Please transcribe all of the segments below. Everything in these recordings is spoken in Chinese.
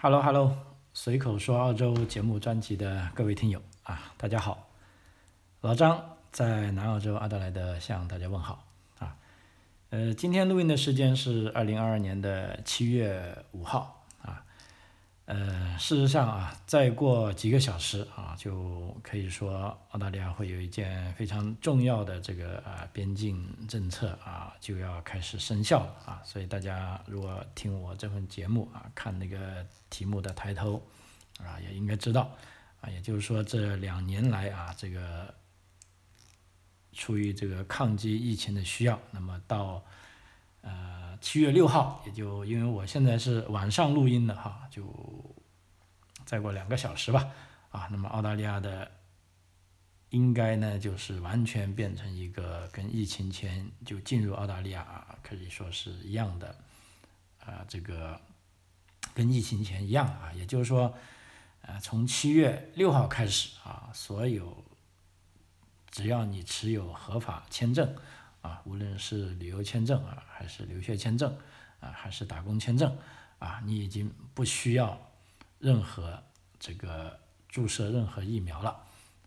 Hello Hello，随口说澳洲节目专辑的各位听友啊，大家好，老张在南澳洲阿德莱德向大家问好啊。呃，今天录音的时间是二零二二年的七月五号。呃，事实上啊，再过几个小时啊，就可以说澳大利亚会有一件非常重要的这个啊边境政策啊就要开始生效了啊。所以大家如果听我这份节目啊，看那个题目的抬头啊，也应该知道啊，也就是说这两年来啊，这个出于这个抗击疫情的需要，那么到。呃，七月六号，也就因为我现在是晚上录音的哈，就再过两个小时吧，啊，那么澳大利亚的应该呢就是完全变成一个跟疫情前就进入澳大利亚啊，可以说是一样的，啊，这个跟疫情前一样啊，也就是说，呃，从七月六号开始啊，所有只要你持有合法签证。啊，无论是旅游签证啊，还是留学签证啊，还是打工签证啊，你已经不需要任何这个注射任何疫苗了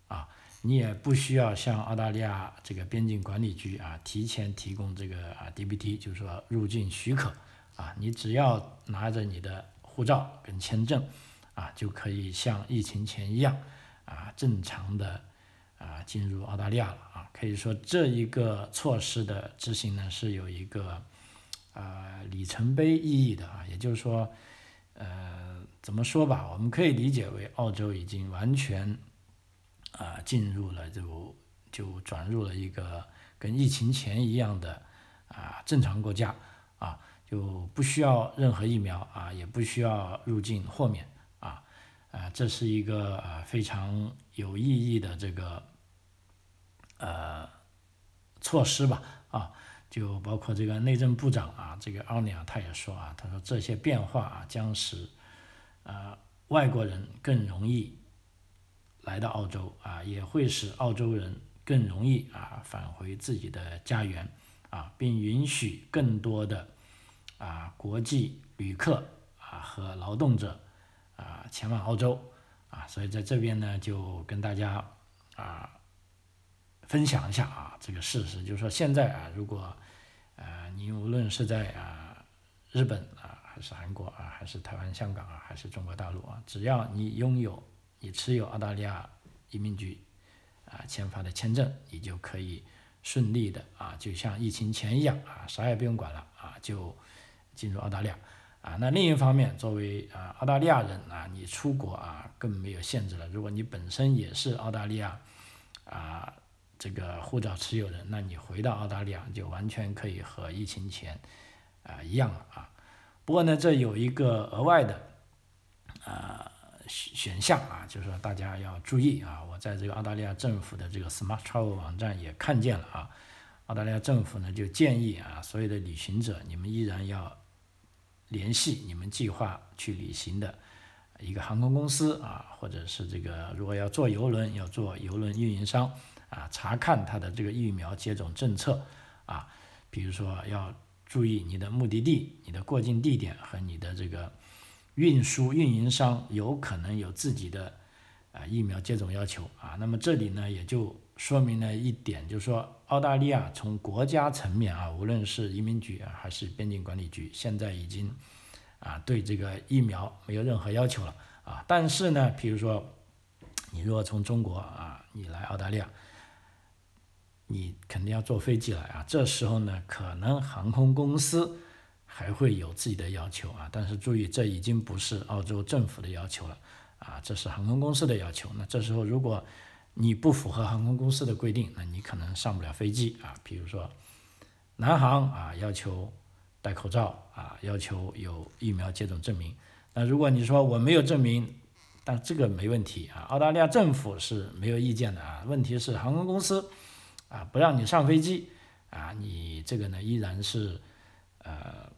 啊，你也不需要向澳大利亚这个边境管理局啊提前提供这个啊 DBT，就是说入境许可啊，你只要拿着你的护照跟签证啊，就可以像疫情前一样啊正常的。啊，进入澳大利亚了啊，可以说这一个措施的执行呢是有一个啊里程碑意义的啊，也就是说，呃，怎么说吧，我们可以理解为澳洲已经完全啊进入了就就转入了一个跟疫情前一样的啊正常国家啊，就不需要任何疫苗啊，也不需要入境豁免啊，这是一个啊非常有意义的这个。呃，措施吧，啊，就包括这个内政部长啊，这个奥尼尔他也说啊，他说这些变化啊将使呃外国人更容易来到澳洲啊，也会使澳洲人更容易啊返回自己的家园啊，并允许更多的啊国际旅客啊和劳动者啊前往澳洲啊，所以在这边呢就跟大家啊。分享一下啊，这个事实就是说，现在啊，如果，呃，你无论是在啊日本啊，还是韩国啊，还是台湾、香港啊，还是中国大陆啊，只要你拥有、你持有澳大利亚移民局啊签发的签证，你就可以顺利的啊，就像疫情前一样啊，啥也不用管了啊，就进入澳大利亚啊。那另一方面，作为啊澳大利亚人啊，你出国啊更没有限制了。如果你本身也是澳大利亚啊。这个护照持有人，那你回到澳大利亚就完全可以和疫情前啊一样了啊。不过呢，这有一个额外的啊选选项啊，就是说大家要注意啊。我在这个澳大利亚政府的这个 Smart Travel 网站也看见了啊。澳大利亚政府呢就建议啊，所有的旅行者，你们依然要联系你们计划去旅行的一个航空公司啊，或者是这个如果要坐游轮，要做游轮运营商。啊，查看他的这个疫苗接种政策啊，比如说要注意你的目的地、你的过境地点和你的这个运输运营商有可能有自己的啊疫苗接种要求啊。那么这里呢，也就说明了一点，就是说澳大利亚从国家层面啊，无论是移民局啊还是边境管理局，现在已经啊对这个疫苗没有任何要求了啊。但是呢，比如说你如果从中国啊，你来澳大利亚。你肯定要坐飞机来啊，这时候呢，可能航空公司还会有自己的要求啊，但是注意，这已经不是澳洲政府的要求了啊，这是航空公司的要求。那这时候如果你不符合航空公司的规定，那你可能上不了飞机啊。比如说，南航啊要求戴口罩啊，要求有疫苗接种证明。那如果你说我没有证明，但这个没问题啊，澳大利亚政府是没有意见的啊。问题是航空公司。啊，不让你上飞机，啊，你这个呢依然是，呃，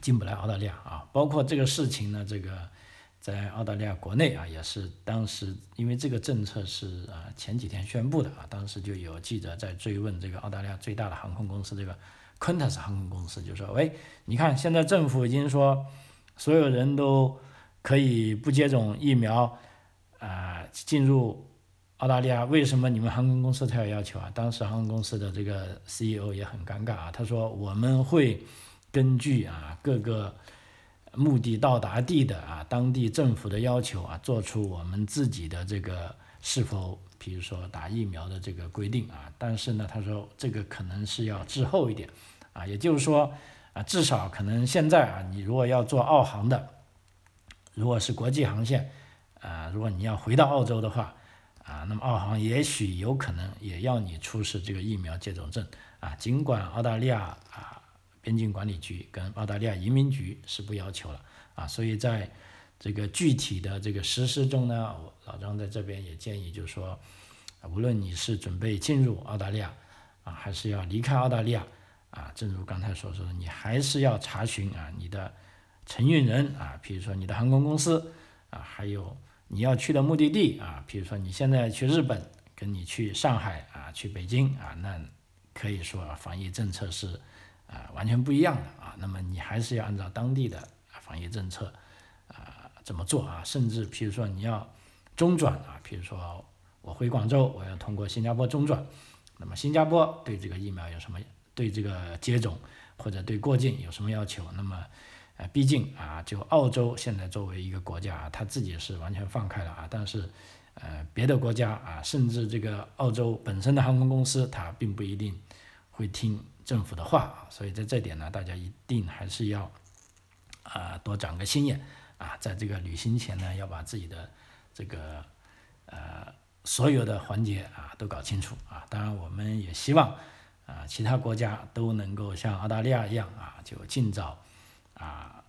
进不来澳大利亚啊。包括这个事情呢，这个在澳大利亚国内啊，也是当时因为这个政策是啊前几天宣布的啊，当时就有记者在追问这个澳大利亚最大的航空公司这个 Qantas 航空公司，就说，喂，你看现在政府已经说所有人都可以不接种疫苗啊进入澳大利亚，为什么你们航空公司才有要求啊？当时航空公司的这个 CEO 也很尴尬啊，他说我们会根据啊各个目的到达地的啊当地政府的要求啊，做出我们自己的这个是否。比如说打疫苗的这个规定啊，但是呢，他说这个可能是要滞后一点，啊，也就是说啊，至少可能现在啊，你如果要做澳航的，如果是国际航线，啊，如果你要回到澳洲的话，啊，那么澳航也许有可能也要你出示这个疫苗接种证，啊，尽管澳大利亚啊边境管理局跟澳大利亚移民局是不要求了，啊，所以在。这个具体的这个实施中呢，我老张在这边也建议，就是说，无论你是准备进入澳大利亚啊，还是要离开澳大利亚啊，正如刚才所说的，你还是要查询啊你的承运人啊，比如说你的航空公司啊，还有你要去的目的地啊，比如说你现在去日本，跟你去上海啊，去北京啊，那可以说防疫政策是啊完全不一样的啊，那么你还是要按照当地的防疫政策啊。怎么做啊？甚至比如说你要中转啊，比如说我回广州，我要通过新加坡中转，那么新加坡对这个疫苗有什么？对这个接种或者对过境有什么要求？那么呃，毕竟啊，就澳洲现在作为一个国家啊，它自己是完全放开了啊，但是呃，别的国家啊，甚至这个澳洲本身的航空公司，它并不一定会听政府的话啊，所以在这点呢，大家一定还是要啊多长个心眼。啊，在这个旅行前呢，要把自己的这个呃所有的环节啊都搞清楚啊。当然，我们也希望啊其他国家都能够像澳大利亚一样啊，就尽早啊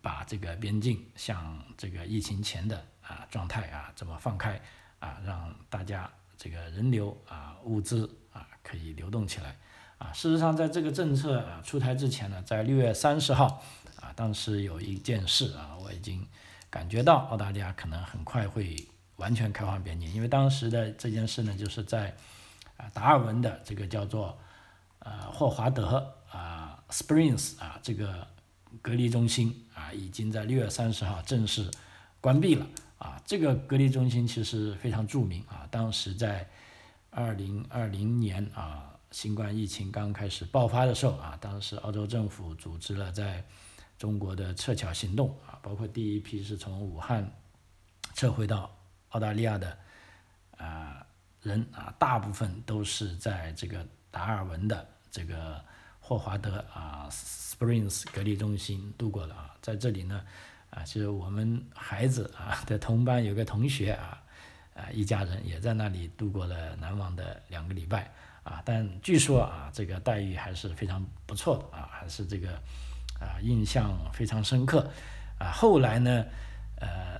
把这个边境像这个疫情前的啊状态啊这么放开啊，让大家这个人流啊物资啊可以流动起来啊。事实上，在这个政策啊出台之前呢，在六月三十号。啊，当时有一件事啊，我已经感觉到澳大利亚可能很快会完全开放边境，因为当时的这件事呢，就是在啊达尔文的这个叫做呃霍华德啊 Springs 啊这个隔离中心啊，已经在六月三十号正式关闭了啊。这个隔离中心其实非常著名啊，当时在二零二零年啊新冠疫情刚开始爆发的时候啊，当时澳洲政府组织了在中国的撤侨行动啊，包括第一批是从武汉撤回到澳大利亚的啊人啊，大部分都是在这个达尔文的这个霍华德啊 Springs 隔离中心度过的啊，在这里呢啊，其实我们孩子啊的同班有个同学啊啊一家人也在那里度过了难忘的两个礼拜。啊，但据说啊这个待遇还是非常不错的啊，还是这个。啊，印象非常深刻，啊，后来呢，呃，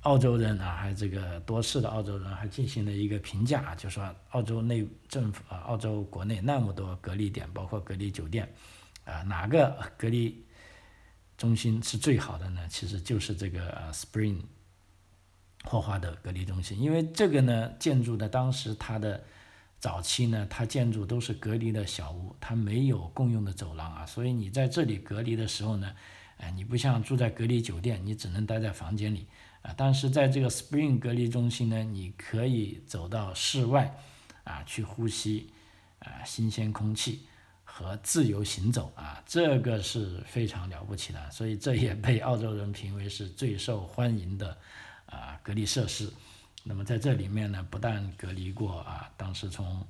澳洲人啊，还这个多事的澳洲人还进行了一个评价，就说澳洲内政府啊，澳洲国内那么多隔离点，包括隔离酒店，啊，哪个隔离中心是最好的呢？其实就是这个 Spring 霍华德隔离中心，因为这个呢，建筑的当时它的。早期呢，它建筑都是隔离的小屋，它没有共用的走廊啊，所以你在这里隔离的时候呢，哎，你不像住在隔离酒店，你只能待在房间里啊。但是在这个 Spring 隔离中心呢，你可以走到室外啊，去呼吸啊新鲜空气和自由行走啊，这个是非常了不起的，所以这也被澳洲人评为是最受欢迎的啊隔离设施。那么在这里面呢，不但隔离过啊，当时从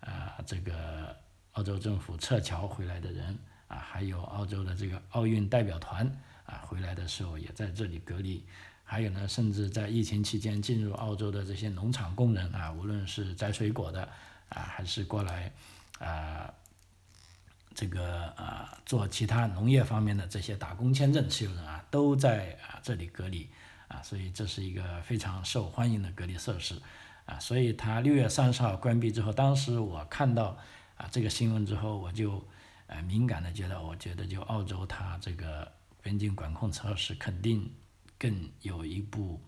啊这个澳洲政府撤侨回来的人啊，还有澳洲的这个奥运代表团啊回来的时候也在这里隔离，还有呢，甚至在疫情期间进入澳洲的这些农场工人啊，无论是摘水果的啊，还是过来啊这个啊做其他农业方面的这些打工签证持有人啊，都在啊这里隔离。啊，所以这是一个非常受欢迎的隔离设施，啊，所以它六月三十号关闭之后，当时我看到啊这个新闻之后，我就呃敏感的觉得，我觉得就澳洲它这个边境管控措施肯定更有一部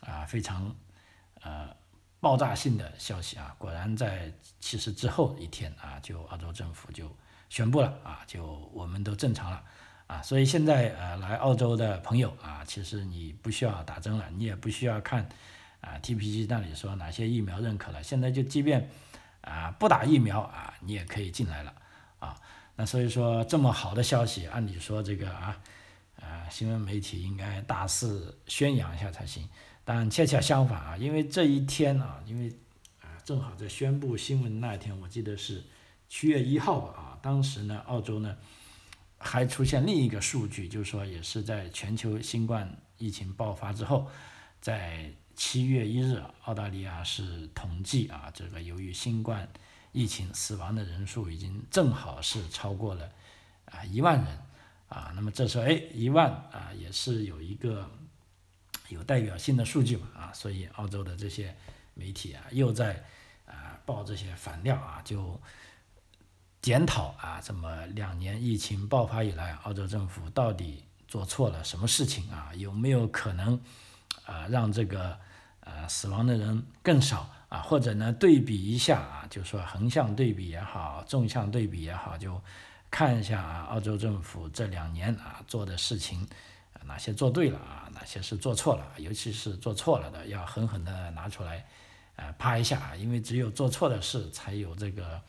啊非常呃爆炸性的消息啊，果然在其实之后一天啊，就澳洲政府就宣布了啊，就我们都正常了啊，所以现在呃来澳洲的朋友啊，其实你不需要打针了，你也不需要看啊 TPG 那里说哪些疫苗认可了，现在就即便啊不打疫苗啊，你也可以进来了啊。那所以说这么好的消息，按理说这个啊啊新闻媒体应该大肆宣扬一下才行，但恰恰相反啊，因为这一天啊，因为啊正好在宣布新闻那一天，我记得是七月一号吧啊，当时呢澳洲呢。还出现另一个数据，就是说，也是在全球新冠疫情爆发之后，在七月一日，澳大利亚是统计啊，这个由于新冠疫情死亡的人数已经正好是超过了啊一万人啊。那么这时候，哎，一万啊也是有一个有代表性的数据嘛啊，所以澳洲的这些媒体啊又在啊报这些反料啊就。检讨啊，这么两年疫情爆发以来，澳洲政府到底做错了什么事情啊？有没有可能啊让这个呃死亡的人更少啊？或者呢对比一下啊，就说横向对比也好，纵向对比也好，就看一下啊澳洲政府这两年啊做的事情哪些做对了啊，哪些是做错了？尤其是做错了的，要狠狠的拿出来呃啪一下啊，因为只有做错的事才有这个。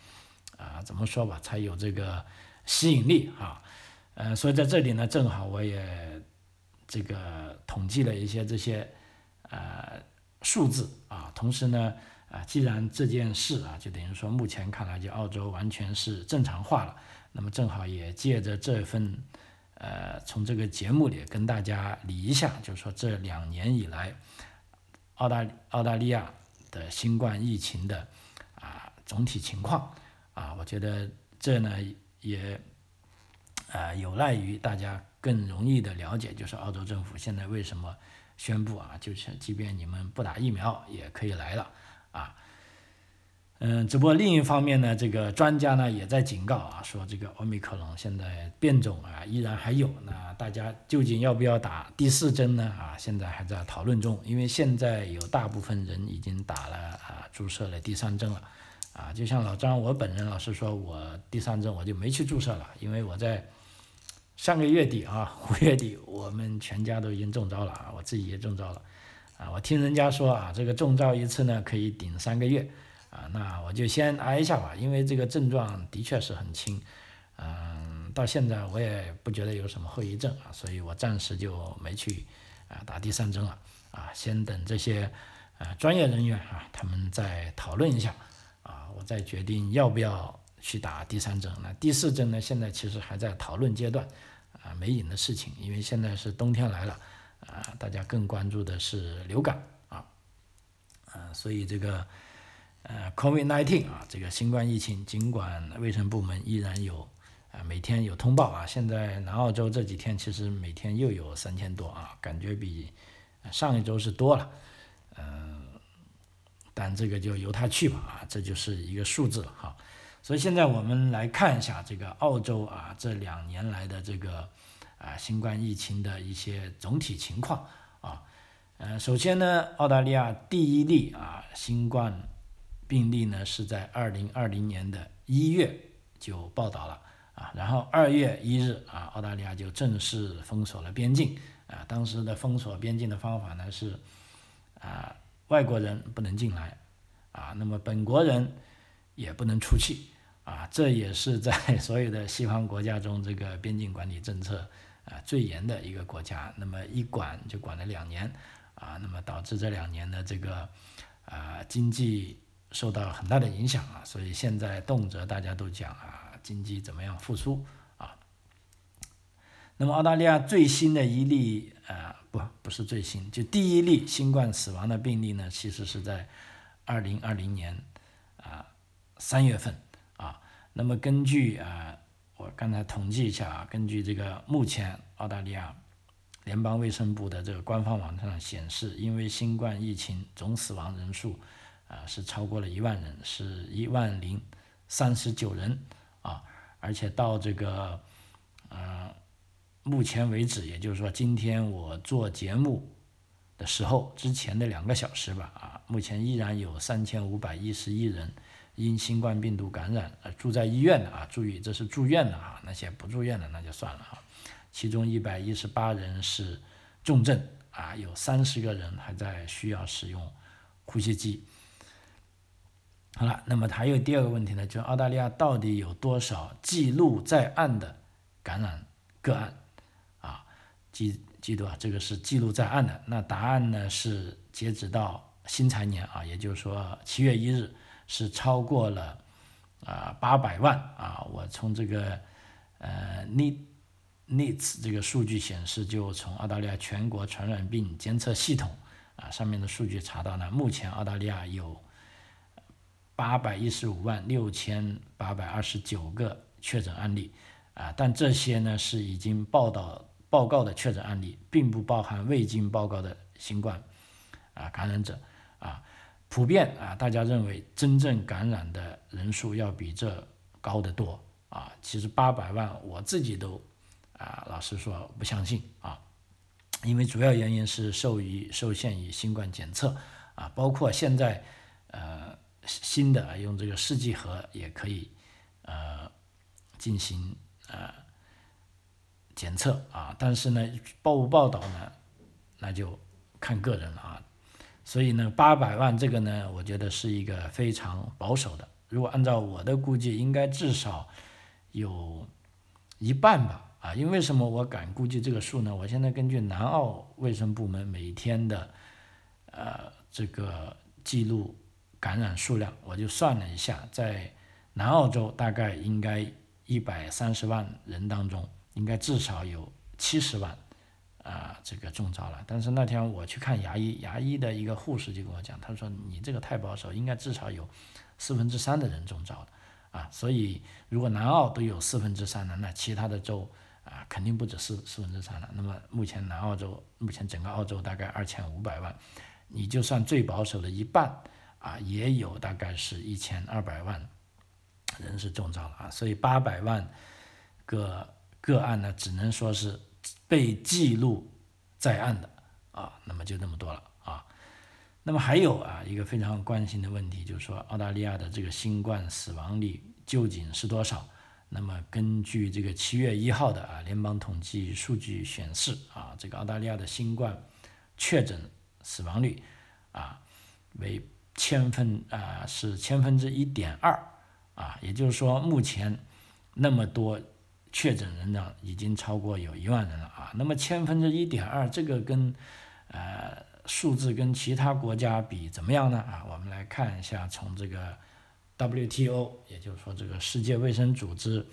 啊，怎么说吧，才有这个吸引力啊，呃，所以在这里呢，正好我也这个统计了一些这些呃数字啊，同时呢，啊，既然这件事啊，就等于说目前看来就澳洲完全是正常化了，那么正好也借着这份呃，从这个节目里跟大家理一下，就是说这两年以来，澳大澳大利亚的新冠疫情的啊总体情况。啊，我觉得这呢也，呃，有赖于大家更容易的了解，就是澳洲政府现在为什么宣布啊，就是即便你们不打疫苗也可以来了啊，嗯，只不过另一方面呢，这个专家呢也在警告啊，说这个奥密克戎现在变种啊依然还有，那大家究竟要不要打第四针呢？啊，现在还在讨论中，因为现在有大部分人已经打了啊，注射了第三针了。啊，就像老张，我本人老实说，我第三针我就没去注射了，因为我在上个月底啊，五月底，我们全家都已经中招了啊，我自己也中招了，啊，我听人家说啊，这个中招一次呢可以顶三个月，啊，那我就先挨一下吧，因为这个症状的确是很轻，嗯，到现在我也不觉得有什么后遗症啊，所以我暂时就没去啊打第三针了，啊，先等这些啊专业人员啊他们再讨论一下。我再决定要不要去打第三针。那第四针呢？现在其实还在讨论阶段，啊，没影的事情。因为现在是冬天来了，啊，大家更关注的是流感啊，啊，所以这个呃，COVID-19 啊，这个新冠疫情，尽管卫生部门依然有啊，每天有通报啊，现在南澳洲这几天其实每天又有三千多啊，感觉比上一周是多了，嗯。但这个就由他去吧，啊，这就是一个数字了哈。所以现在我们来看一下这个澳洲啊这两年来的这个啊新冠疫情的一些总体情况啊。呃，首先呢，澳大利亚第一例啊新冠病例呢是在二零二零年的一月就报道了啊，然后二月一日啊，澳大利亚就正式封锁了边境啊。当时的封锁边境的方法呢是啊。外国人不能进来，啊，那么本国人也不能出去，啊，这也是在 所有的西方国家中，这个边境管理政策啊最严的一个国家。那么一管就管了两年，啊，那么导致这两年的这个啊经济受到很大的影响啊，所以现在动辄大家都讲啊经济怎么样复苏。那么澳大利亚最新的一例啊。不，不是最新，就第一例新冠死亡的病例呢，其实是在二零二零年啊三月份啊。那么根据啊，我刚才统计一下啊，根据这个目前澳大利亚联邦卫生部的这个官方网站上显示，因为新冠疫情总死亡人数啊是超过了一万人，是一万零三十九人啊，而且到这个嗯。目前为止，也就是说，今天我做节目的时候，之前的两个小时吧，啊，目前依然有三千五百一十一人因新冠病毒感染而住在医院的啊，注意这是住院的啊，那些不住院的那就算了啊，其中一百一十八人是重症啊，有三十个人还在需要使用呼吸机。好了，那么还有第二个问题呢，就是澳大利亚到底有多少记录在案的感染个案？记记住啊，这个是记录在案的。那答案呢是截止到新财年啊，也就是说七月一日是超过了啊八百万啊。我从这个呃 NIT NITS 这个数据显示，就从澳大利亚全国传染病监测系统啊上面的数据查到呢，目前澳大利亚有。八百一十五万六千八百二十九个确诊案例，啊，但这些呢是已经报道报告的确诊案例，并不包含未经报告的新冠啊感染者啊，普遍啊大家认为真正感染的人数要比这高得多啊，其实八百万我自己都啊老实说不相信啊，因为主要原因是受于受限于新冠检测啊，包括现在呃。新的，用这个试剂盒也可以，呃，进行呃检测啊，但是呢，报不报道呢，那就看个人了啊。所以呢，八百万这个呢，我觉得是一个非常保守的。如果按照我的估计，应该至少有一半吧啊。因为什么？我敢估计这个数呢？我现在根据南澳卫生部门每天的呃这个记录。感染数量，我就算了一下，在南澳洲大概应该一百三十万人当中，应该至少有七十万啊这个中招了。但是那天我去看牙医，牙医的一个护士就跟我讲，他说你这个太保守，应该至少有四分之三的人中招了啊。所以如果南澳都有四分之三了，那其他的州啊肯定不止四四分之三了。那么目前南澳洲目前整个澳洲大概二千五百万，你就算最保守的一半。啊，也有大概是一千二百万人是中招了啊，所以八百万个个案呢，只能说是被记录在案的啊，那么就那么多了啊。那么还有啊，一个非常关心的问题，就是说澳大利亚的这个新冠死亡率究竟是多少？那么根据这个七月一号的啊联邦统计数据显示啊，这个澳大利亚的新冠确诊死亡率啊为。千分啊是千分之一点二啊，也就是说目前那么多确诊人呢，已经超过有一万人了啊。那么千分之一点二，这个跟呃数字跟其他国家比怎么样呢？啊，我们来看一下，从这个 WTO，也就是说这个世界卫生组织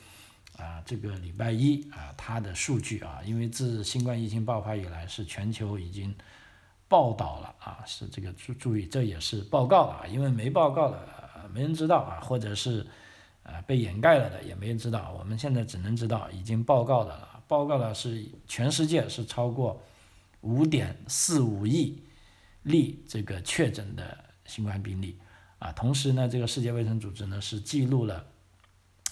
啊，这个礼拜一啊它的数据啊，因为自新冠疫情爆发以来，是全球已经。报道了啊，是这个注注意，这也是报告啊，因为没报告的没人知道啊，或者是呃被掩盖了的也没人知道。我们现在只能知道已经报告的了，报告的是全世界是超过五点四五亿例这个确诊的新冠病例啊，同时呢，这个世界卫生组织呢是记录了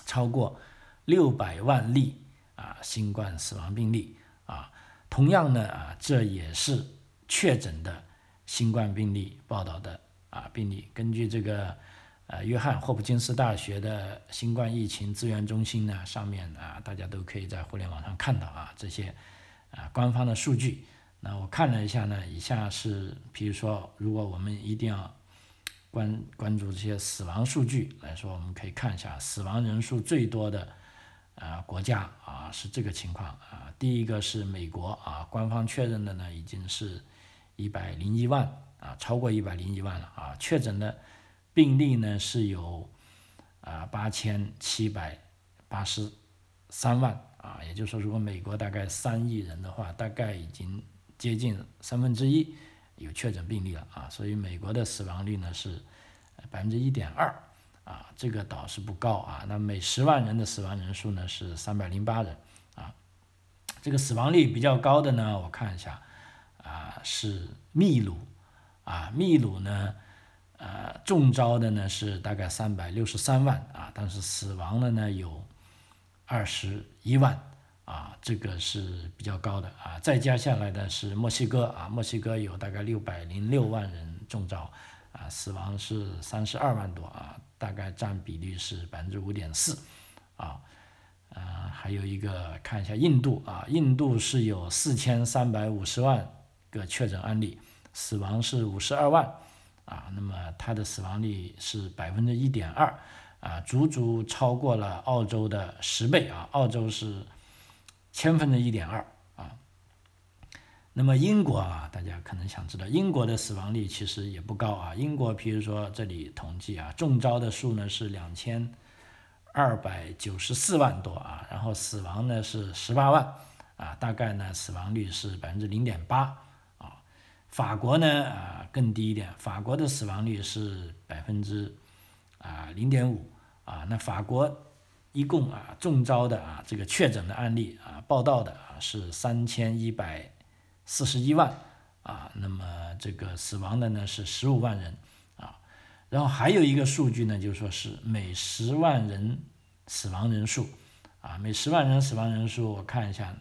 超过六百万例啊新冠死亡病例啊，同样呢啊这也是。确诊的新冠病例报道的啊病例，根据这个呃约翰霍普金斯大学的新冠疫情资源中心呢，上面啊大家都可以在互联网上看到啊这些啊官方的数据。那我看了一下呢，以下是比如说，如果我们一定要关关注这些死亡数据来说，我们可以看一下死亡人数最多的啊国家啊是这个情况啊，第一个是美国啊，官方确认的呢已经是。一百零一万啊，超过一百零一万了啊！确诊的病例呢是有啊八千七百八十三万啊，也就是说，如果美国大概三亿人的话，大概已经接近三分之一有确诊病例了啊，所以美国的死亡率呢是百分之一点二啊，这个倒是不高啊。那每十万人的死亡人数呢是三百零八人啊，这个死亡率比较高的呢，我看一下。啊，是秘鲁，啊，秘鲁呢，呃，中招的呢是大概三百六十三万啊，但是死亡的呢有二十一万啊，这个是比较高的啊。再加下来的是墨西哥啊，墨西哥有大概六百零六万人中招啊，死亡是三十二万多啊，大概占比率是百分之五点四啊。呃，还有一个看一下印度啊，印度是有四千三百五十万个确诊案例，死亡是五十二万，啊，那么它的死亡率是百分之一点二，啊，足足超过了澳洲的十倍啊，澳洲是千分之一点二啊。那么英国啊，大家可能想知道，英国的死亡率其实也不高啊，英国比如说这里统计啊，中招的数呢是两千。二百九十四万多啊，然后死亡呢是十八万啊，大概呢死亡率是百分之零点八。法国呢啊更低一点，法国的死亡率是百分之啊零点五啊。那法国一共啊中招的啊这个确诊的案例啊报道的啊是三千一百四十一万啊，那么这个死亡的呢是十五万人啊。然后还有一个数据呢，就是说是每十万人死亡人数，啊，每十万人死亡人数，我看一下，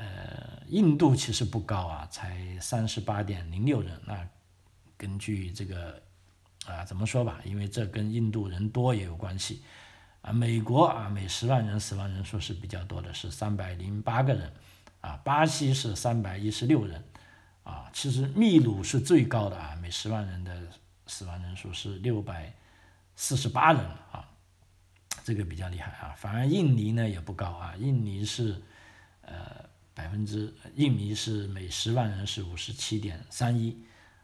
呃，印度其实不高啊，才三十八点零六人。那根据这个啊，怎么说吧，因为这跟印度人多也有关系。啊，美国啊，每十万人死亡人数是比较多的，是三百零八个人。啊，巴西是三百一十六人。啊，其实秘鲁是最高的啊，每十万人的。死亡人数是六百四十八人啊，这个比较厉害啊。反而印尼呢也不高啊，印尼是呃百分之，印尼是每十万人是五十七点三一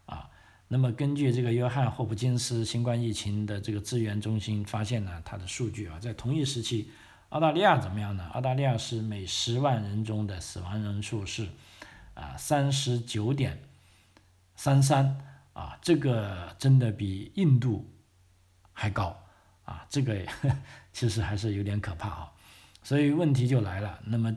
啊。那么根据这个约翰霍普金斯新冠疫情的这个资源中心发现呢，它的数据啊，在同一时期，澳大利亚怎么样呢？澳大利亚是每十万人中的死亡人数是啊三十九点三三。啊，这个真的比印度还高啊！这个 其实还是有点可怕啊。所以问题就来了，那么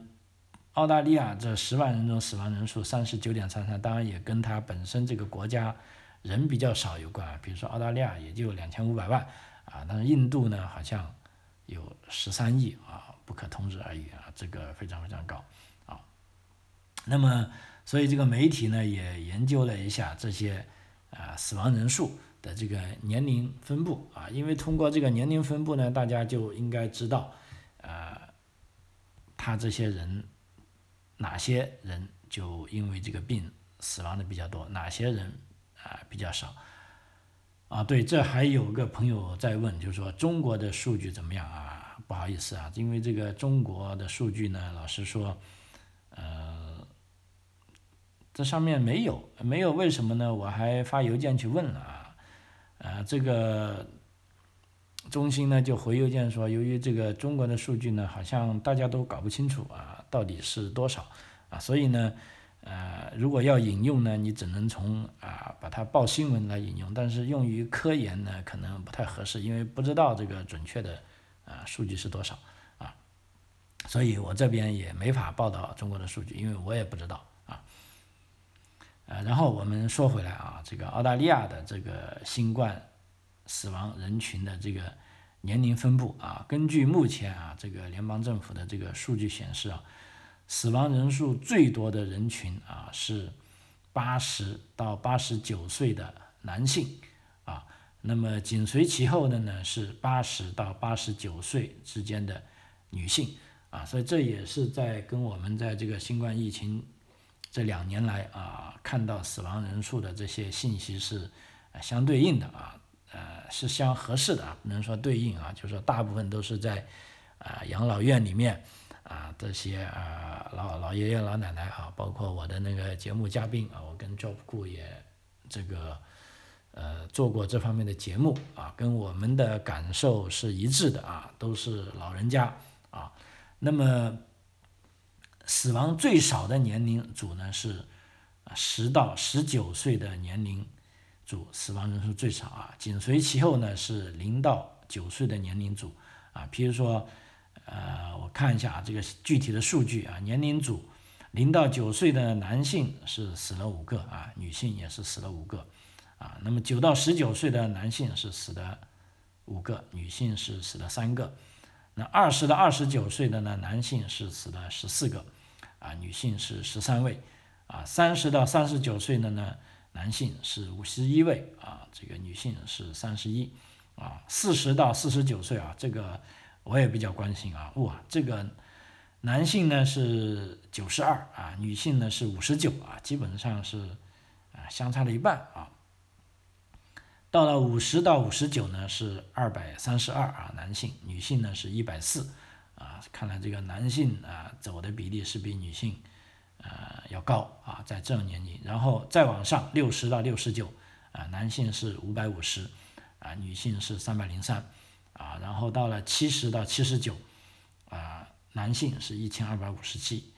澳大利亚这十万人中死亡人数三十九点三三，当然也跟它本身这个国家人比较少有关。比如说澳大利亚也就两千五百万啊，但是印度呢好像有十三亿啊，不可同日而语啊，这个非常非常高啊。那么，所以这个媒体呢也研究了一下这些。啊，死亡人数的这个年龄分布啊，因为通过这个年龄分布呢，大家就应该知道，呃，他这些人哪些人就因为这个病死亡的比较多，哪些人啊比较少。啊，对，这还有个朋友在问，就是说中国的数据怎么样啊？不好意思啊，因为这个中国的数据呢，老实说，呃。这上面没有，没有为什么呢？我还发邮件去问了啊，呃，这个中心呢就回邮件说，由于这个中国的数据呢，好像大家都搞不清楚啊，到底是多少啊，所以呢，呃，如果要引用呢，你只能从啊把它报新闻来引用，但是用于科研呢，可能不太合适，因为不知道这个准确的啊数据是多少啊，所以我这边也没法报道中国的数据，因为我也不知道啊。呃，然后我们说回来啊，这个澳大利亚的这个新冠死亡人群的这个年龄分布啊，根据目前啊这个联邦政府的这个数据显示啊，死亡人数最多的人群啊是八十到八十九岁的男性啊，那么紧随其后的呢是八十到八十九岁之间的女性啊，所以这也是在跟我们在这个新冠疫情。这两年来啊，看到死亡人数的这些信息是相对应的啊，呃，是相合适的啊，不能说对应啊，就是说大部分都是在啊养老院里面啊这些啊老老爷爷老奶奶啊，包括我的那个节目嘉宾啊，我跟 Job 顾也这个呃做过这方面的节目啊，跟我们的感受是一致的啊，都是老人家啊，那么。死亡最少的年龄组呢是十到十九岁的年龄组死亡人数最少啊，紧随其后呢是零到九岁的年龄组。啊，譬如说呃我看一下啊这个具体的数据啊，年龄组零到九岁的男性是死了五个啊，女性也是死了五个。啊，那么九到十九岁的男性是死了五个，女性是死了三个，那二十到二十九岁的呢男性是死了十四个。啊，女性是十三位，啊，三十到三十九岁的呢，男性是五十一位，啊，这个女性是三十一，啊，四十到四十九岁啊，这个我也比较关心啊，哇，这个男性呢是九十二啊，女性呢是五十九啊，基本上是啊相差了一半啊。到了五十到五十九呢是二百三十二啊，男性，女性呢是一百四啊，看来这个男性啊走的比例是比女性呃要高啊，在这种年龄，然后再往上六十到六十九啊，男性是五百五十啊，女性是三百零三。啊，然后到了七十到七十九，啊，男性是一千二百五十七，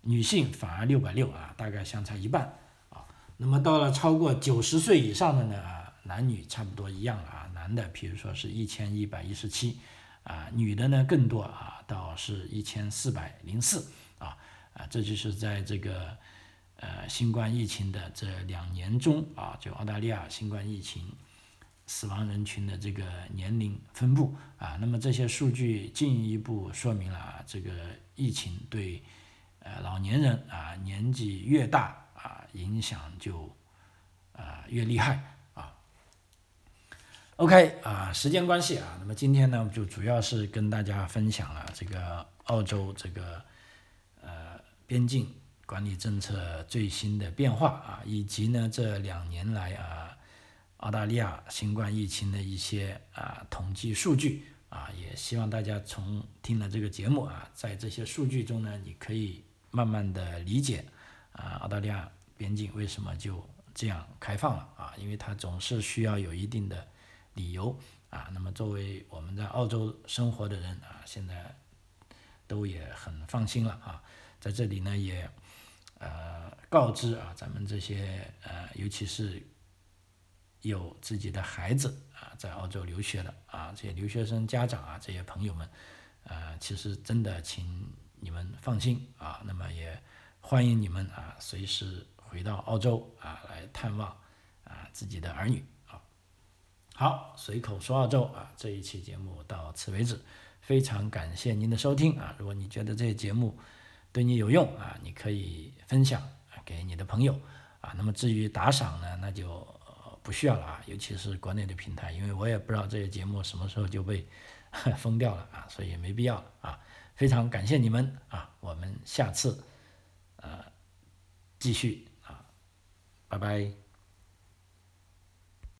女性反而六百六啊，大概相差一半啊。那么到了超过九十岁以上的呢，男女差不多一样了啊。男的，比如说是一千一百一十七，啊，女的呢更多啊，到是一千四百零四啊，这就是在这个呃新冠疫情的这两年中啊，就澳大利亚新冠疫情。死亡人群的这个年龄分布啊，那么这些数据进一步说明了这个疫情对呃老年人啊年纪越大啊影响就啊越厉害啊。OK 啊，时间关系啊，那么今天呢就主要是跟大家分享了这个澳洲这个边境管理政策最新的变化啊，以及呢这两年来啊。澳大利亚新冠疫情的一些啊统计数据啊，也希望大家从听了这个节目啊，在这些数据中呢，你可以慢慢的理解啊，澳大利亚边境为什么就这样开放了啊？因为它总是需要有一定的理由啊。那么作为我们在澳洲生活的人啊，现在都也很放心了啊。在这里呢，也呃告知啊，咱们这些呃，尤其是。有自己的孩子啊，在澳洲留学的啊，这些留学生家长啊，这些朋友们，呃，其实真的，请你们放心啊。那么也欢迎你们啊，随时回到澳洲啊，来探望啊自己的儿女啊。好，随口说澳洲啊，这一期节目到此为止，非常感谢您的收听啊。如果你觉得这些节目对你有用啊，你可以分享给你的朋友啊。那么至于打赏呢，那就。不需要了啊，尤其是国内的平台，因为我也不知道这些节目什么时候就被 封掉了啊，所以没必要了啊。非常感谢你们啊，我们下次呃继续啊，拜拜。